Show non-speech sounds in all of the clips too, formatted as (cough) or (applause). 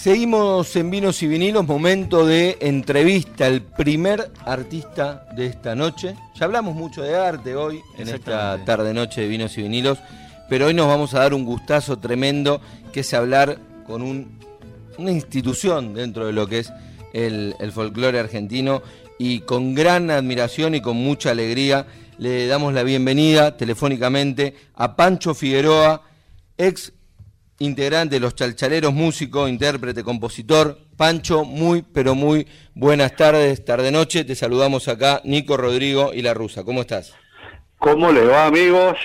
Seguimos en Vinos y Vinilos, momento de entrevista, el primer artista de esta noche. Ya hablamos mucho de arte hoy, en esta tarde-noche de Vinos y Vinilos, pero hoy nos vamos a dar un gustazo tremendo, que es hablar con una institución dentro de lo que es el, el folclore argentino y con gran admiración y con mucha alegría le damos la bienvenida telefónicamente a Pancho Figueroa, ex integrante de los Chalchaleros, músico, intérprete, compositor. Pancho, muy, pero muy buenas tardes, tarde-noche. Te saludamos acá, Nico, Rodrigo y La Rusa. ¿Cómo estás? ¿Cómo les va, amigos?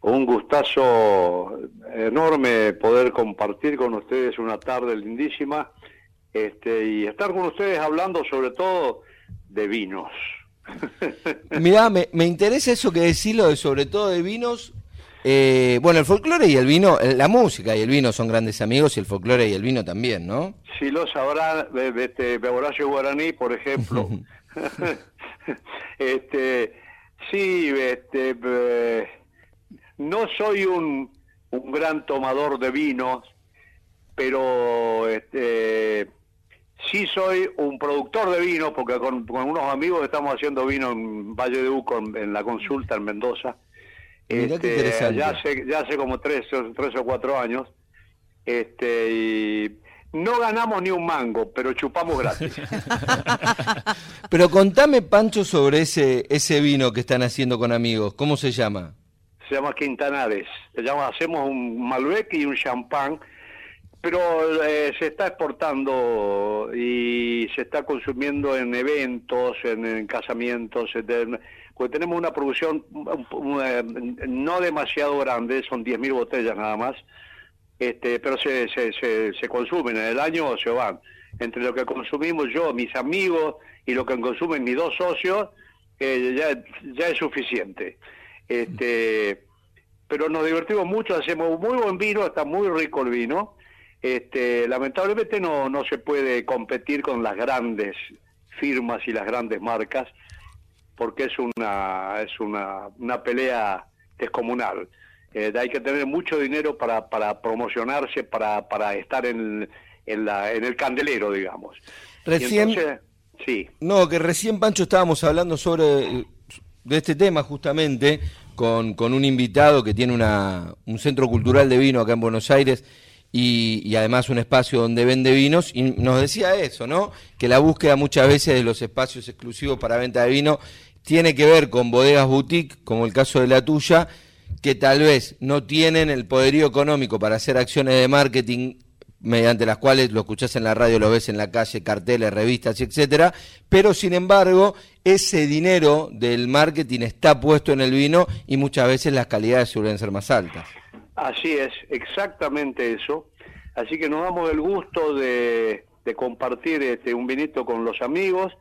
Un gustazo enorme poder compartir con ustedes una tarde lindísima este, y estar con ustedes hablando sobre todo de vinos. (laughs) Mirá, me, me interesa eso que decís, lo de sobre todo de vinos, eh, bueno, el folclore y el vino, la música y el vino son grandes amigos y el folclore y el vino también, ¿no? Sí, lo sabrá este, Horacio Guaraní, por ejemplo. (laughs) (laughs) este, sí, este, eh, no soy un, un gran tomador de vinos, pero este, sí soy un productor de vino, porque con, unos amigos estamos haciendo vino en Valle de Uco, en la consulta en Mendoza este, ya hace, ya hace como tres, tres o cuatro años. Este, y no ganamos ni un mango, pero chupamos gratis. (laughs) (laughs) pero contame, Pancho, sobre ese, ese vino que están haciendo con amigos. ¿Cómo se llama? Se llama Quintanares. Se llama, hacemos un Malbec y un champán, pero eh, se está exportando y se está consumiendo en eventos, en, casamientos. En, pues tenemos una producción eh, no demasiado grande, son 10.000 botellas nada más, este, pero se, se, se, consumen en el año se van. Entre lo que consumimos yo, mis amigos y lo que consumen mis dos socios, eh, ya, ya es suficiente. Este, pero nos divertimos mucho, hacemos muy buen vino, está muy rico el vino. Este, lamentablemente no, no se puede competir con las grandes firmas y las grandes marcas porque es una, es una, una pelea descomunal. Eh, hay que tener mucho dinero para, para promocionarse, para, para estar en, en, la, en el candelero, digamos. Recién, sí. No, que recién, Pancho, estábamos hablando sobre de este tema justamente con, con un invitado que tiene una, un centro cultural de vino acá en Buenos Aires y, y, además un espacio donde vende vinos y nos decía eso, ¿no? Que la búsqueda muchas veces de los espacios exclusivos para venta de vino tiene que ver con bodegas boutique, como el caso de la tuya, que tal vez no tienen el poderío económico para hacer acciones de marketing mediante las cuales lo escuchás en la radio, lo ves en la calle, carteles, revistas, etcétera, pero sin embargo, ese dinero del marketing está puesto en el vino y muchas veces las calidades suelen ser más altas. Así es, exactamente eso. Así que nos damos el gusto de, compartir este, un vinito con los amigos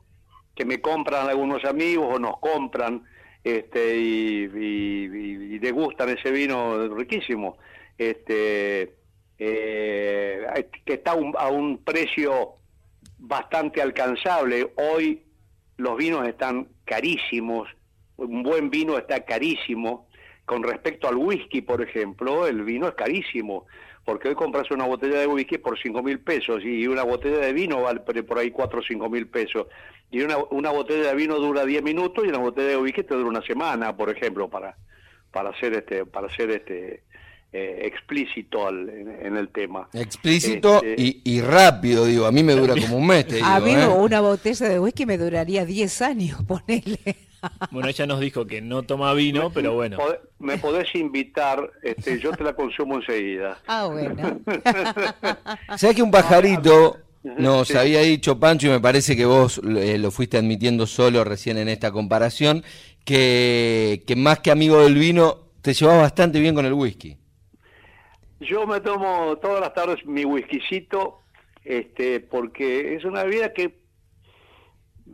que me compran algunos amigos o nos compran este y, y, degustan ese vino riquísimo este eh, que está a un precio bastante alcanzable hoy los vinos están carísimos un buen vino está carísimo con respecto al whisky por ejemplo el vino es carísimo porque hoy compras una botella de whisky por cinco mil pesos y una botella de vino vale por ahí cuatro o cinco mil pesos y una, una botella de vino dura 10 minutos y una botella de whisky te dura una semana, por ejemplo, para para hacer este para hacer este eh, explícito en, el tema. Explícito este, y, y, rápido, digo, a mí me dura como un mes. Te a mí ¿eh? una botella de whisky me duraría 10 años, (laughs) ponele. Bueno, ella nos dijo que no toma vino, pero bueno. Me podés invitar, este, yo te la consumo enseguida. Ah, bueno. (laughs) ¿Sabes que un pajarito nos había dicho Pancho, y me parece que vos eh, lo fuiste admitiendo solo recién en esta comparación, que, que más que amigo del vino, te llevas bastante bien con el whisky? Yo me tomo todas las tardes mi whiskycito, este, porque es una bebida que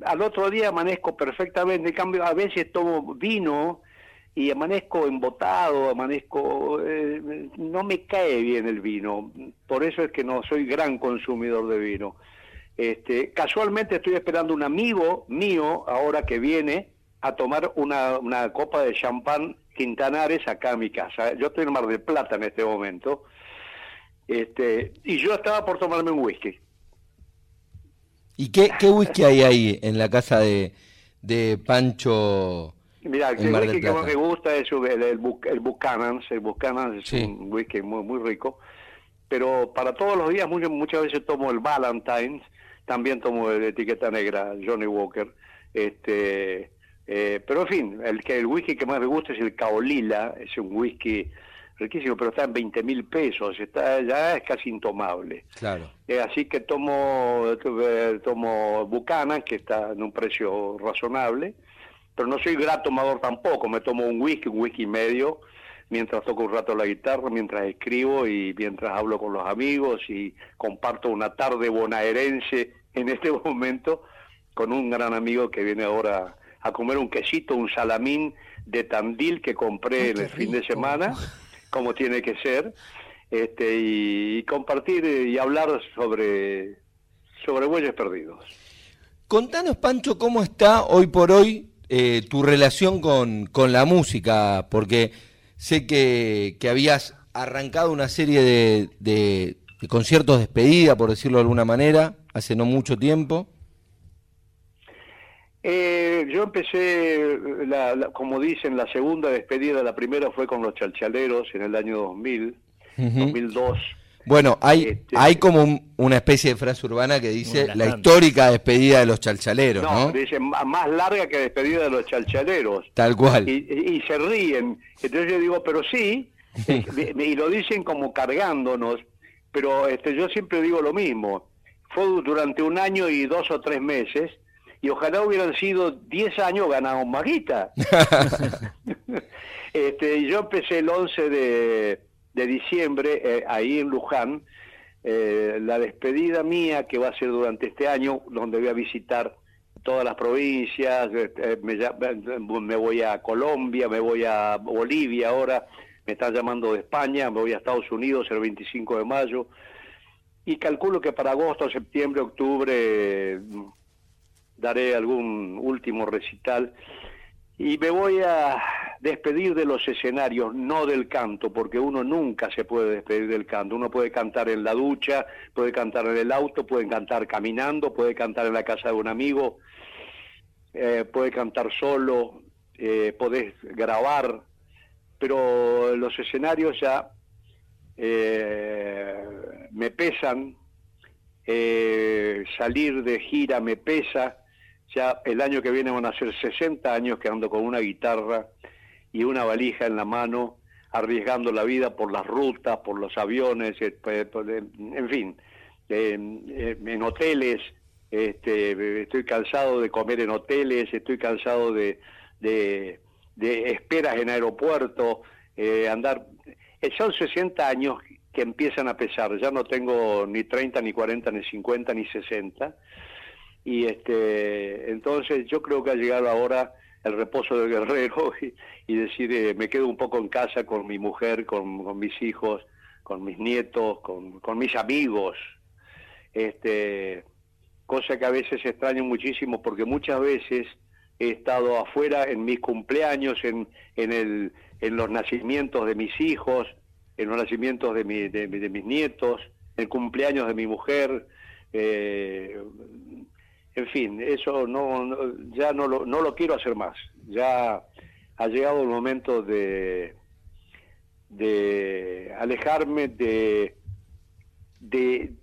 al otro día amanezco perfectamente, en cambio a veces tomo vino y amanezco embotado, amanezco, eh, no me cae bien el vino, por eso es que no soy gran consumidor de vino. Este, casualmente estoy esperando un amigo mío ahora que viene a tomar una, una copa de champán Quintanares acá a mi casa. Yo estoy en Mar del Plata en este momento Este, y yo estaba por tomarme un whisky. ¿Y qué, qué whisky hay ahí en la casa de, de Pancho? Mira, el whisky que más me gusta es el, el, el Buchanan. El Buchanan es un whisky muy, muy rico. Pero para todos los días, muchas, muchas veces tomo el Valentine's, también tomo el etiqueta negra, Johnny Walker. Este, eh, pero en fin, el, el whisky que más me gusta es el Caolila, es un whisky riquísimo, pero está en 20 mil pesos, está ya es casi intomable. Claro. Eh, así que tomo, eh, tomo Buchanan, que está en un precio razonable, pero no soy gran tomador tampoco, me tomo un whisky, un whisky medio, mientras toco un rato la guitarra, mientras escribo y mientras hablo con los amigos y comparto una tarde bonaerense en este (laughs) momento con un gran amigo que viene ahora a comer un quesito, un salamín de Tandil que compré en el fin de semana (laughs) como tiene que ser, este, y, compartir y hablar sobre, sobre bueyes perdidos. Contanos, Pancho, cómo está hoy por hoy eh, tu relación con, con, la música, porque sé que, que habías arrancado una serie de, de, conciertos de despedida, por decirlo de alguna manera, hace no mucho tiempo. Eh, yo empecé, la, como dicen, la segunda despedida, la primera fue con los chalchaleros en el año 2000, 2002. Bueno, hay, este, hay como una especie de frase urbana que dice la, histórica despedida de los chalchaleros, ¿no? No, dice más larga que despedida de los chalchaleros. Tal cual. Y, se ríen. Entonces yo digo, pero sí, (laughs) y lo dicen como cargándonos, pero este, yo siempre digo lo mismo. Fue durante un año y dos o tres meses y ojalá hubieran sido 10 años ganados Maguita. (laughs) este, yo empecé el 11 de, de diciembre eh, ahí en Luján, eh, la despedida mía que va a ser durante este año, donde voy a visitar todas las provincias, este, me, me, voy a Colombia, me voy a Bolivia ahora, me están llamando de España, me voy a Estados Unidos el 25 de mayo, y calculo que para agosto, septiembre, octubre daré algún último recital y me voy a despedir de los escenarios, no del canto, porque uno nunca se puede despedir del canto. Uno puede cantar en la ducha, puede cantar en el auto, puede cantar caminando, puede cantar en la casa de un amigo, eh, puede cantar solo, eh, podés grabar, pero los escenarios ya eh, me pesan, eh, salir de gira me pesa, ya el año que viene van a ser 60 años que ando con una guitarra y una valija en la mano, arriesgando la vida por las rutas, por los aviones, eh, en fin, en hoteles. Este, estoy cansado de comer en hoteles, estoy cansado de, de, esperas en aeropuerto, eh, andar. Eh, son 60 años que empiezan a pesar, ya no tengo ni 30, ni 40, ni 50, ni 60 y este entonces yo creo que ha llegado ahora el reposo del guerrero (laughs) y, decir eh, me quedo un poco en casa con mi mujer con, mis hijos con mis nietos con, mis amigos. Este cosa que a veces extraño muchísimo porque muchas veces he estado afuera en mis cumpleaños en en el en los nacimientos de mis hijos en los nacimientos de, mi, de, de mis nietos en cumpleaños de mi mujer eh, en fin, eso no, ya no lo, no lo quiero hacer más. Ya ha llegado el momento de, de alejarme de, de,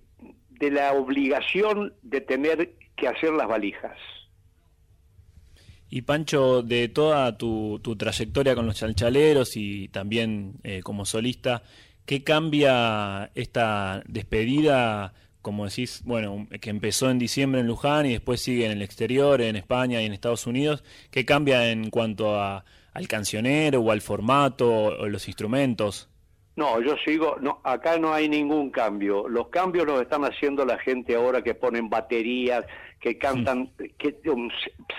de la obligación de tener que hacer las valijas. Y Pancho, de toda tu, tu trayectoria con los chalchaleros y también eh, como solista, ¿qué cambia esta despedida como decís, bueno, que empezó en diciembre en Luján y después sigue en el exterior, en España y en Estados Unidos, ¿qué cambia en cuanto a, al cancionero o al formato o los instrumentos? No, yo sigo, no, acá no hay ningún cambio. Los cambios los están haciendo la gente ahora que ponen baterías, que cantan que, un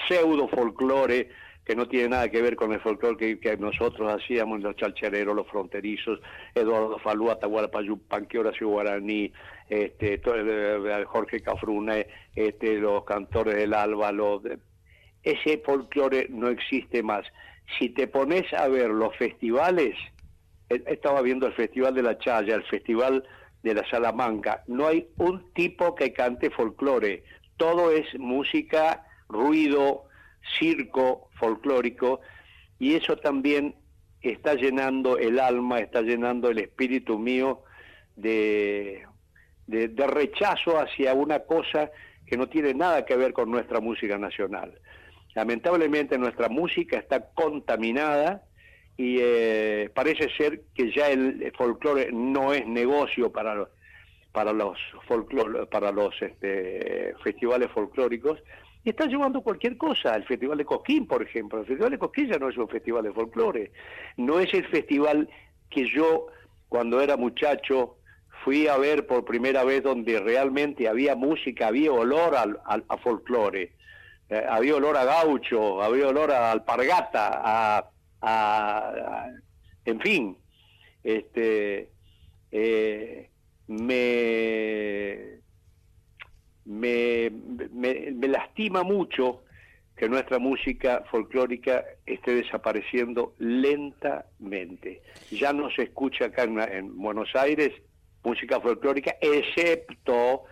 pseudo folclore que no tiene nada que ver con el folclore que, nosotros hacíamos, los chalchereros, los fronterizos, Eduardo Falú, Atahualpa Yupanqui, Horacio Guaraní, este, Jorge Cafrune, este, los cantores del Alba, ese folclore no existe más. Si te pones a ver los festivales, estaba viendo el Festival de la Chaya, el Festival de la Salamanca, no hay un tipo que cante folclore, todo es música, ruido, circo folclórico, y eso también está llenando el alma, está llenando el espíritu mío de, de, rechazo hacia una cosa que no tiene nada que ver con nuestra música nacional. Lamentablemente nuestra música está contaminada y eh, parece ser que ya el folclore no es negocio para los, para los para los este, festivales folclóricos y están llevando cualquier cosa. El Festival de Cosquín, por ejemplo. El Festival de Cosquín ya no es un festival de folclore. No es el festival que yo, cuando era muchacho, fui a ver por primera vez donde realmente había música, había olor al, a folclore. Eh, había olor a gaucho, había olor a alpargata, a a, en fin, este, eh, me, me, me, lastima mucho que nuestra música folclórica esté desapareciendo lentamente. Ya no se escucha acá en, Buenos Aires música folclórica, excepto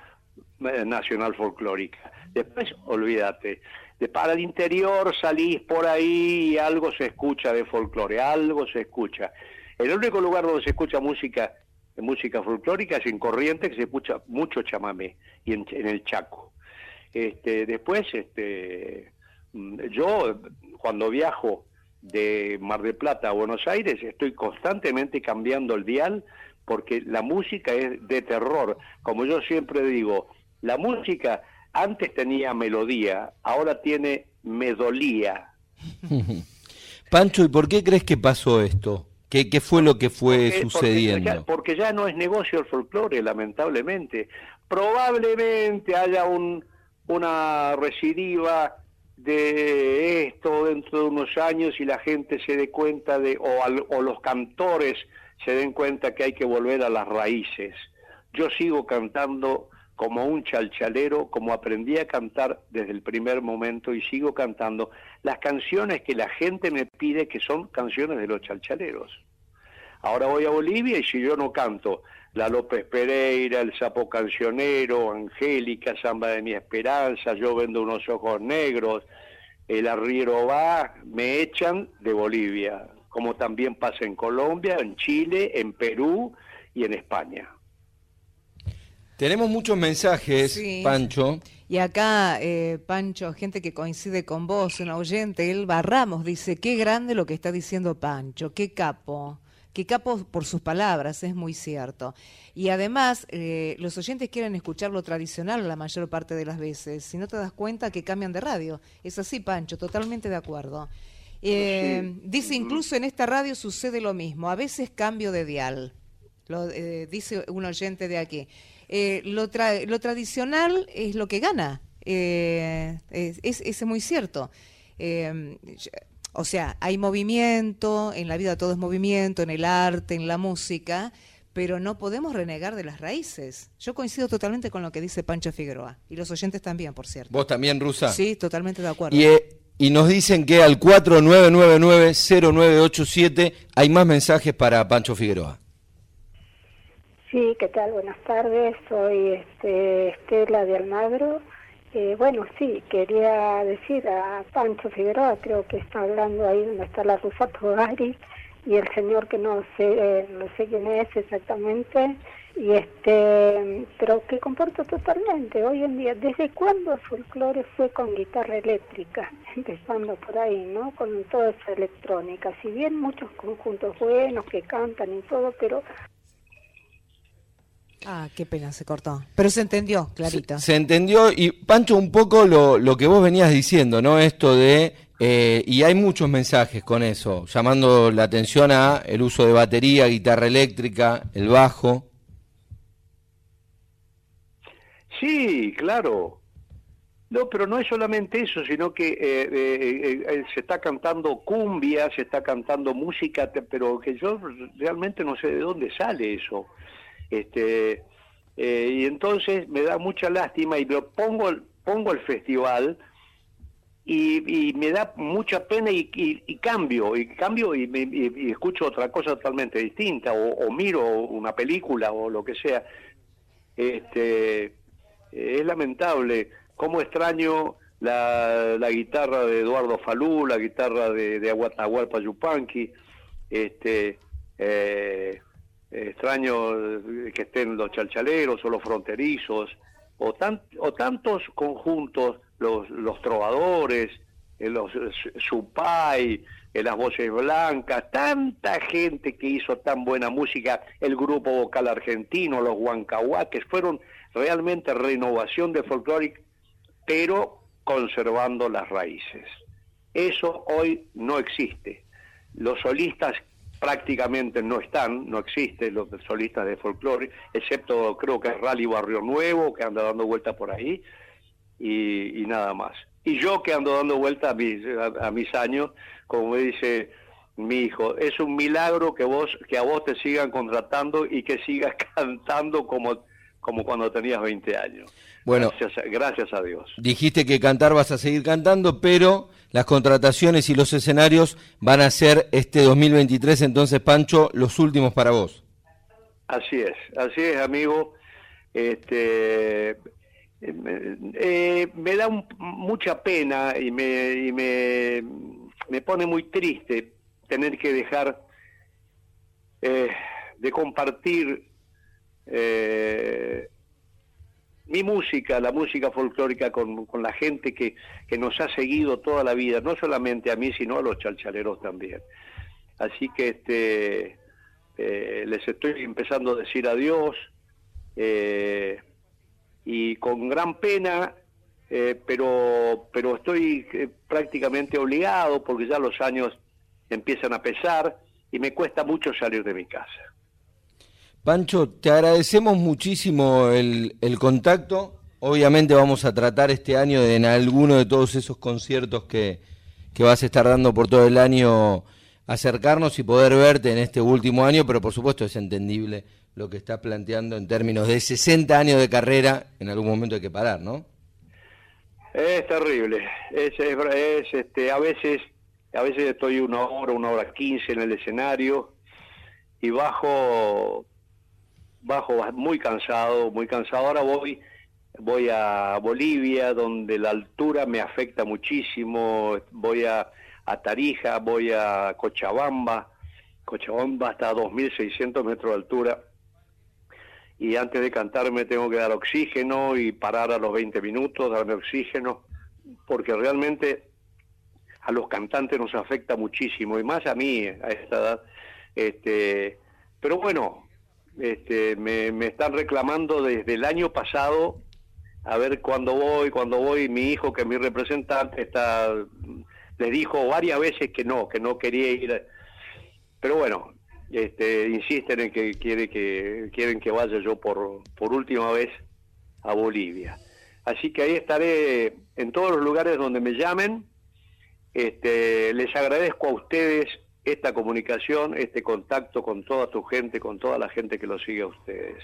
eh, nacional folclórica. Después, olvídate de para el interior salís por ahí y algo se escucha de folclore, algo se escucha. El único lugar donde se escucha música, música folclórica es en Corrientes, que se escucha mucho chamamé, y en, el Chaco. Este, después, este, mm, yo cuando viajo de Mar del Plata a Buenos Aires, estoy constantemente cambiando el dial porque la música es de terror. Como yo siempre digo, la música antes tenía melodía, ahora tiene medolía. (laughs) Pancho, ¿y por qué crees que pasó esto? ¿Qué, qué fue lo que fue sucediendo? Porque ya, no es negocio el folclore, lamentablemente. Probablemente haya un, una recidiva de esto dentro de unos años y la gente se dé cuenta de, o, o los cantores se den cuenta que hay que volver a las raíces. Yo sigo cantando como un chalchalero, como aprendí a cantar desde el primer momento y sigo cantando las canciones que la gente me pide que son canciones de los chalchaleros. Ahora voy a Bolivia y si yo no canto la López Pereira, el Sapo Cancionero, Angélica, Samba de mi Esperanza, yo vendo unos ojos negros, el arriero va, me echan de Bolivia, como también pasa en Colombia, en Chile, en Perú y en España. Tenemos muchos mensajes, Pancho. Y acá, eh, Pancho, gente que coincide con vos, un oyente, Elba Ramos, dice, qué grande lo que está diciendo Pancho, qué capo, qué capo por sus palabras, es muy cierto. Y además, eh, los oyentes quieren escuchar lo tradicional la mayor parte de las veces, si no te das cuenta que cambian de radio. Es así, Pancho, totalmente de acuerdo. Eh, dice, incluso en esta radio sucede lo mismo, a veces cambio de dial, lo, dice un oyente de aquí. Eh, lo, lo tradicional es lo que gana. Eh, es, es, muy cierto. Eh, o sea, hay movimiento, en la vida todo es movimiento, en el arte, en la música, pero no podemos renegar de las raíces. Yo coincido totalmente con lo que dice Pancho Figueroa, y los oyentes también, por cierto. ¿Vos también, Rusa? Sí, totalmente de acuerdo. Y, y nos dicen que al 4999-0987 hay más mensajes para Pancho Figueroa. Sí, ¿qué tal? Buenas tardes. Soy este, Estela de Almagro. Eh, bueno, sí, quería decir a Pancho Figueroa, creo que está hablando ahí donde está la Rusa Togari y el señor que no sé, no sé quién es exactamente, y este, pero que comporto totalmente. Hoy en día, ¿desde cuándo el folclore fue con guitarra eléctrica? (laughs) Empezando por ahí, ¿no? Con toda esa electrónica. Si bien muchos conjuntos buenos que cantan y todo, pero Ah, qué pena, se cortó. Pero se entendió, clarito. Se, entendió y Pancho, un poco lo, lo, que vos venías diciendo, ¿no? Esto de, eh, y hay muchos mensajes con eso, llamando la atención a el uso de batería, guitarra eléctrica, el bajo. Sí, claro. No, pero no es solamente eso, sino que eh, eh, se está cantando cumbia, se está cantando música, pero que yo realmente no sé de dónde sale eso. Este, eh, y entonces me da mucha lástima y lo pongo, pongo el festival y, me da mucha pena y, cambio, y cambio y, y, escucho otra cosa totalmente distinta, o, miro una película o lo que sea. Este, es lamentable cómo extraño la, la guitarra de Eduardo Falú, la guitarra de, de Aguatahualpa Yupanqui, este, eh, extraño que estén los chalchaleros o los fronterizos, o, tan, o tantos conjuntos los, los trovadores, eh, los Supay, eh, las voces blancas, tanta gente que hizo tan buena música, el grupo vocal argentino, los huancahuaques, fueron realmente renovación de folclore, pero conservando las raíces. Eso hoy no existe. Los solistas prácticamente no están, no existen los solistas de folclore, excepto creo que es Rally Barrio Nuevo, que anda dando vueltas por ahí, y, nada más. Y yo que ando dando vuelta a mis, a, mis años, como me dice mi hijo, es un milagro que vos que a vos te sigan contratando y que sigas (laughs) cantando como como cuando tenías 20 años. Bueno, gracias, gracias a Dios. Dijiste que cantar vas a seguir cantando, pero las contrataciones y los escenarios van a ser este 2023, entonces Pancho, los últimos para vos. Así es, así es, amigo. Este, eh, me da mucha pena y, me, me, me, pone muy triste tener que dejar eh, de compartir eh, mi música, la música folclórica con, la gente que, que, nos ha seguido toda la vida, no solamente a mí, sino a los chalchaleros también. Así que este, les estoy empezando a decir adiós. Eh, y con gran pena, eh, pero, pero estoy eh, prácticamente obligado porque ya los años empiezan a pesar y me cuesta mucho salir de mi casa. Pancho, te agradecemos muchísimo el, el contacto. Obviamente vamos a tratar este año de en alguno de todos esos conciertos que, que vas a estar dando por todo el año acercarnos y poder verte en este último año, pero por supuesto es entendible lo que está planteando en términos de 60 años de carrera, en algún momento hay que parar, ¿no? Es terrible. Es, es, este, a veces a veces estoy una hora, una hora quince en el escenario y bajo bajo muy cansado, muy cansado. Ahora voy voy a Bolivia donde la altura me afecta muchísimo. Voy a, Tarija, voy a Cochabamba. Cochabamba hasta 2.600 metros de altura y antes de cantarme tengo que dar oxígeno y parar a los 20 minutos, darme oxígeno, porque realmente a los cantantes nos afecta muchísimo y más a mí a esta edad. Este, pero bueno, este, me, me están reclamando desde el año pasado a ver cuándo voy, cuándo voy. Mi hijo, que es mi representante, está, le dijo varias veces que no, que no quería ir. Pero bueno, este, insisten en que, quiere que quieren que vaya yo por, por última vez a Bolivia. Así que ahí estaré en todos los lugares donde me llamen. Este, les agradezco a ustedes esta comunicación, este contacto con toda tu gente, con toda la gente que lo sigue a ustedes.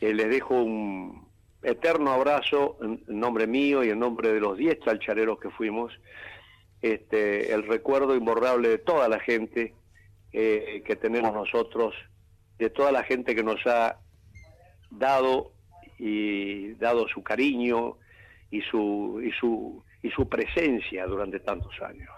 Eh, les dejo un eterno abrazo en, nombre mío y en nombre de los 10 chalchareros que fuimos. Este, el recuerdo imborrable de toda la gente eh, que tenemos nosotros, de toda la gente que nos ha dado y dado su cariño y su, y su, y su presencia durante tantos años.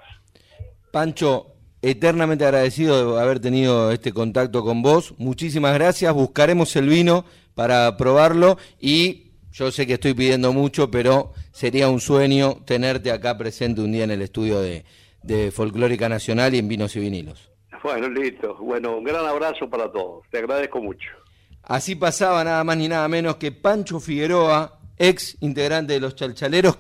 Pancho, eternamente agradecido de haber tenido este contacto con vos. Muchísimas gracias. Buscaremos el vino para probarlo y yo sé que estoy pidiendo mucho, pero sería un sueño tenerte acá presente un día en el estudio de, de Folclórica Nacional y en Vinos y Vinilos. Bueno, listo. Bueno, un gran abrazo para todos. Te agradezco mucho. Así pasaba nada más ni nada menos que Pancho Figueroa, ex integrante de los Chalchaleros.